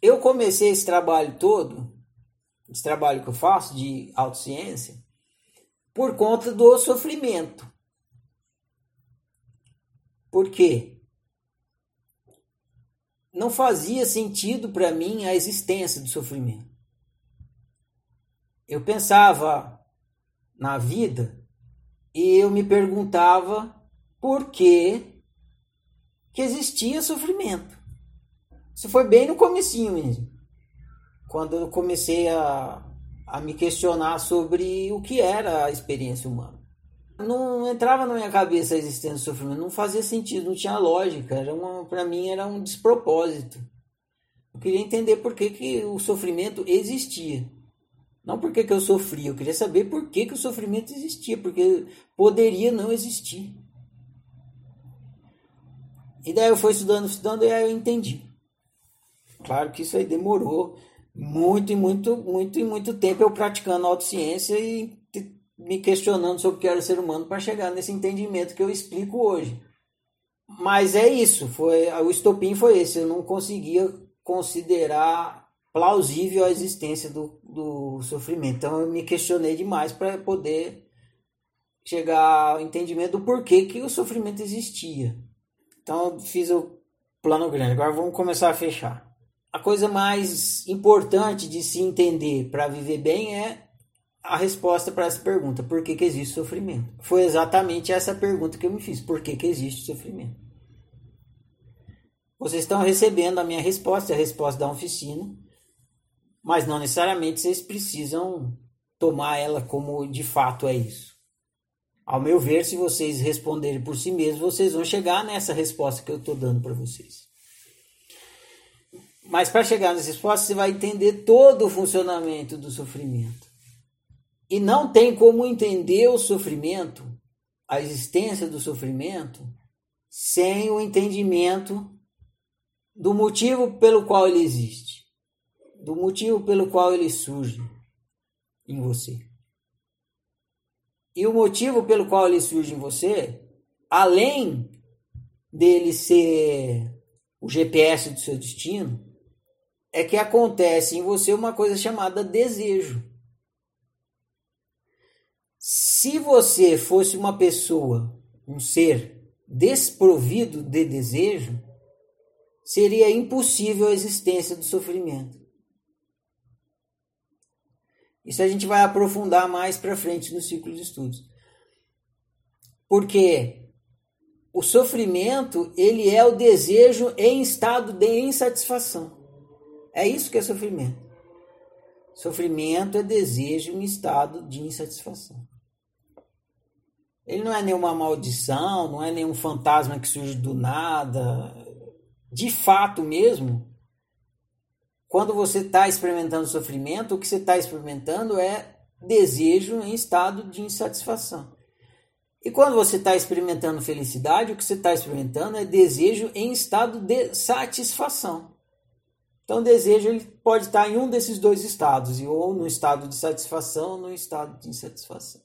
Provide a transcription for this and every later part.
eu comecei esse trabalho todo, esse trabalho que eu faço de autociência, por conta do sofrimento. Por quê? Não fazia sentido para mim a existência do sofrimento. Eu pensava na vida e eu me perguntava por que, que existia sofrimento. Isso foi bem no comecinho mesmo. Quando eu comecei a, a me questionar sobre o que era a experiência humana. Não entrava na minha cabeça a existência do sofrimento, não fazia sentido, não tinha lógica, era para mim era um despropósito. Eu queria entender por que, que o sofrimento existia. Não porque que eu sofria, eu queria saber por que, que o sofrimento existia, porque poderia não existir. E daí eu fui estudando, estudando e aí eu entendi. Claro que isso aí demorou muito e muito, muito e muito tempo eu praticando autociência e me questionando sobre o que era ser humano para chegar nesse entendimento que eu explico hoje. Mas é isso, foi o estopim foi esse, eu não conseguia considerar plausível a existência do, do sofrimento. Então eu me questionei demais para poder chegar ao entendimento do porquê que o sofrimento existia. Então fiz o plano grande. Agora vamos começar a fechar a coisa mais importante de se entender para viver bem é a resposta para essa pergunta: por que, que existe sofrimento? Foi exatamente essa pergunta que eu me fiz: por que, que existe sofrimento? Vocês estão recebendo a minha resposta, a resposta da oficina, mas não necessariamente vocês precisam tomar ela como de fato é isso. Ao meu ver, se vocês responderem por si mesmos, vocês vão chegar nessa resposta que eu estou dando para vocês. Mas para chegar nessa resposta, você vai entender todo o funcionamento do sofrimento. E não tem como entender o sofrimento, a existência do sofrimento, sem o entendimento do motivo pelo qual ele existe, do motivo pelo qual ele surge em você. E o motivo pelo qual ele surge em você, além dele ser o GPS do seu destino, é que acontece em você uma coisa chamada desejo. Se você fosse uma pessoa, um ser desprovido de desejo, seria impossível a existência do sofrimento. Isso a gente vai aprofundar mais para frente no ciclo de estudos. Porque o sofrimento, ele é o desejo em estado de insatisfação. É isso que é sofrimento. Sofrimento é desejo em estado de insatisfação. Ele não é nenhuma maldição, não é nenhum fantasma que surge do nada. De fato mesmo, quando você está experimentando sofrimento, o que você está experimentando é desejo em estado de insatisfação. E quando você está experimentando felicidade, o que você está experimentando é desejo em estado de satisfação. Então, o desejo ele pode estar em um desses dois estados, ou no estado de satisfação ou no estado de insatisfação.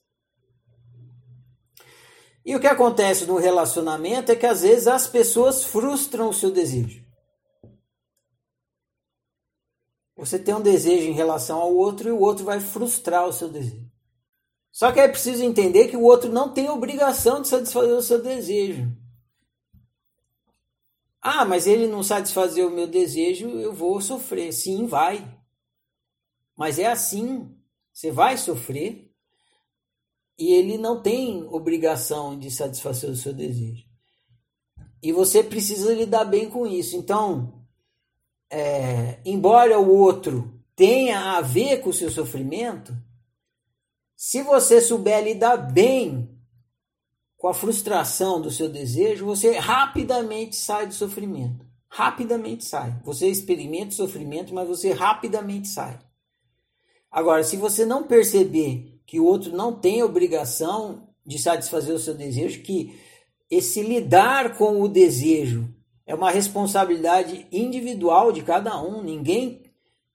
E o que acontece no relacionamento é que às vezes as pessoas frustram o seu desejo. Você tem um desejo em relação ao outro e o outro vai frustrar o seu desejo. Só que é preciso entender que o outro não tem obrigação de satisfazer o seu desejo. Ah, mas ele não satisfazer o meu desejo, eu vou sofrer. Sim, vai. Mas é assim. Você vai sofrer e ele não tem obrigação de satisfazer o seu desejo. E você precisa lidar bem com isso. Então, é, embora o outro tenha a ver com o seu sofrimento, se você souber lidar bem com a frustração do seu desejo, você rapidamente sai do sofrimento. Rapidamente sai. Você experimenta o sofrimento, mas você rapidamente sai. Agora, se você não perceber que o outro não tem obrigação de satisfazer o seu desejo, que esse lidar com o desejo é uma responsabilidade individual de cada um, ninguém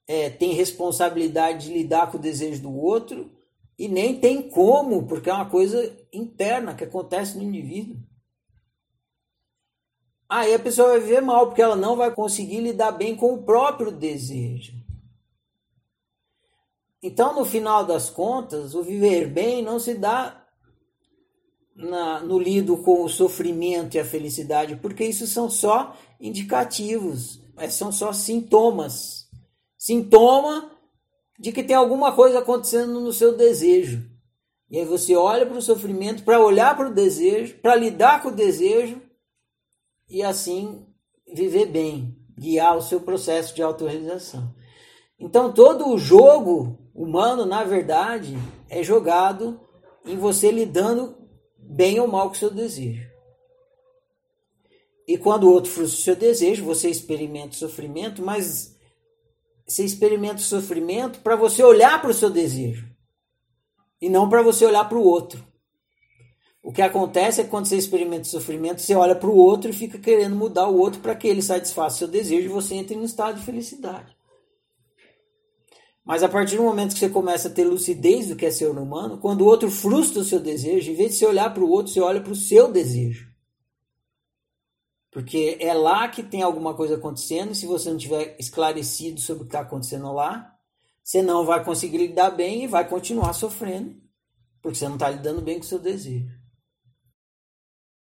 é, tem responsabilidade de lidar com o desejo do outro e nem tem como, porque é uma coisa interna que acontece no indivíduo. aí a pessoa vai viver mal, porque ela não vai conseguir lidar bem com o próprio desejo. Então, no final das contas, o viver bem não se dá na, no lido com o sofrimento e a felicidade, porque isso são só indicativos, são só sintomas. Sintoma de que tem alguma coisa acontecendo no seu desejo. E aí você olha para o sofrimento para olhar para o desejo, para lidar com o desejo e assim viver bem, guiar o seu processo de autorrealização. Então todo o jogo humano, na verdade, é jogado em você lidando bem ou mal com o seu desejo. E quando o outro frustra o seu desejo, você experimenta o sofrimento, mas você experimenta o sofrimento para você olhar para o seu desejo e não para você olhar para o outro. O que acontece é que quando você experimenta o sofrimento, você olha para o outro e fica querendo mudar o outro para que ele satisfaça o seu desejo e você entre em um estado de felicidade. Mas a partir do momento que você começa a ter lucidez do que é ser humano, quando o outro frustra o seu desejo, em vez de você olhar para o outro, você olha para o seu desejo. Porque é lá que tem alguma coisa acontecendo, e se você não tiver esclarecido sobre o que está acontecendo lá, você não vai conseguir lidar bem e vai continuar sofrendo, porque você não está lidando bem com o seu desejo.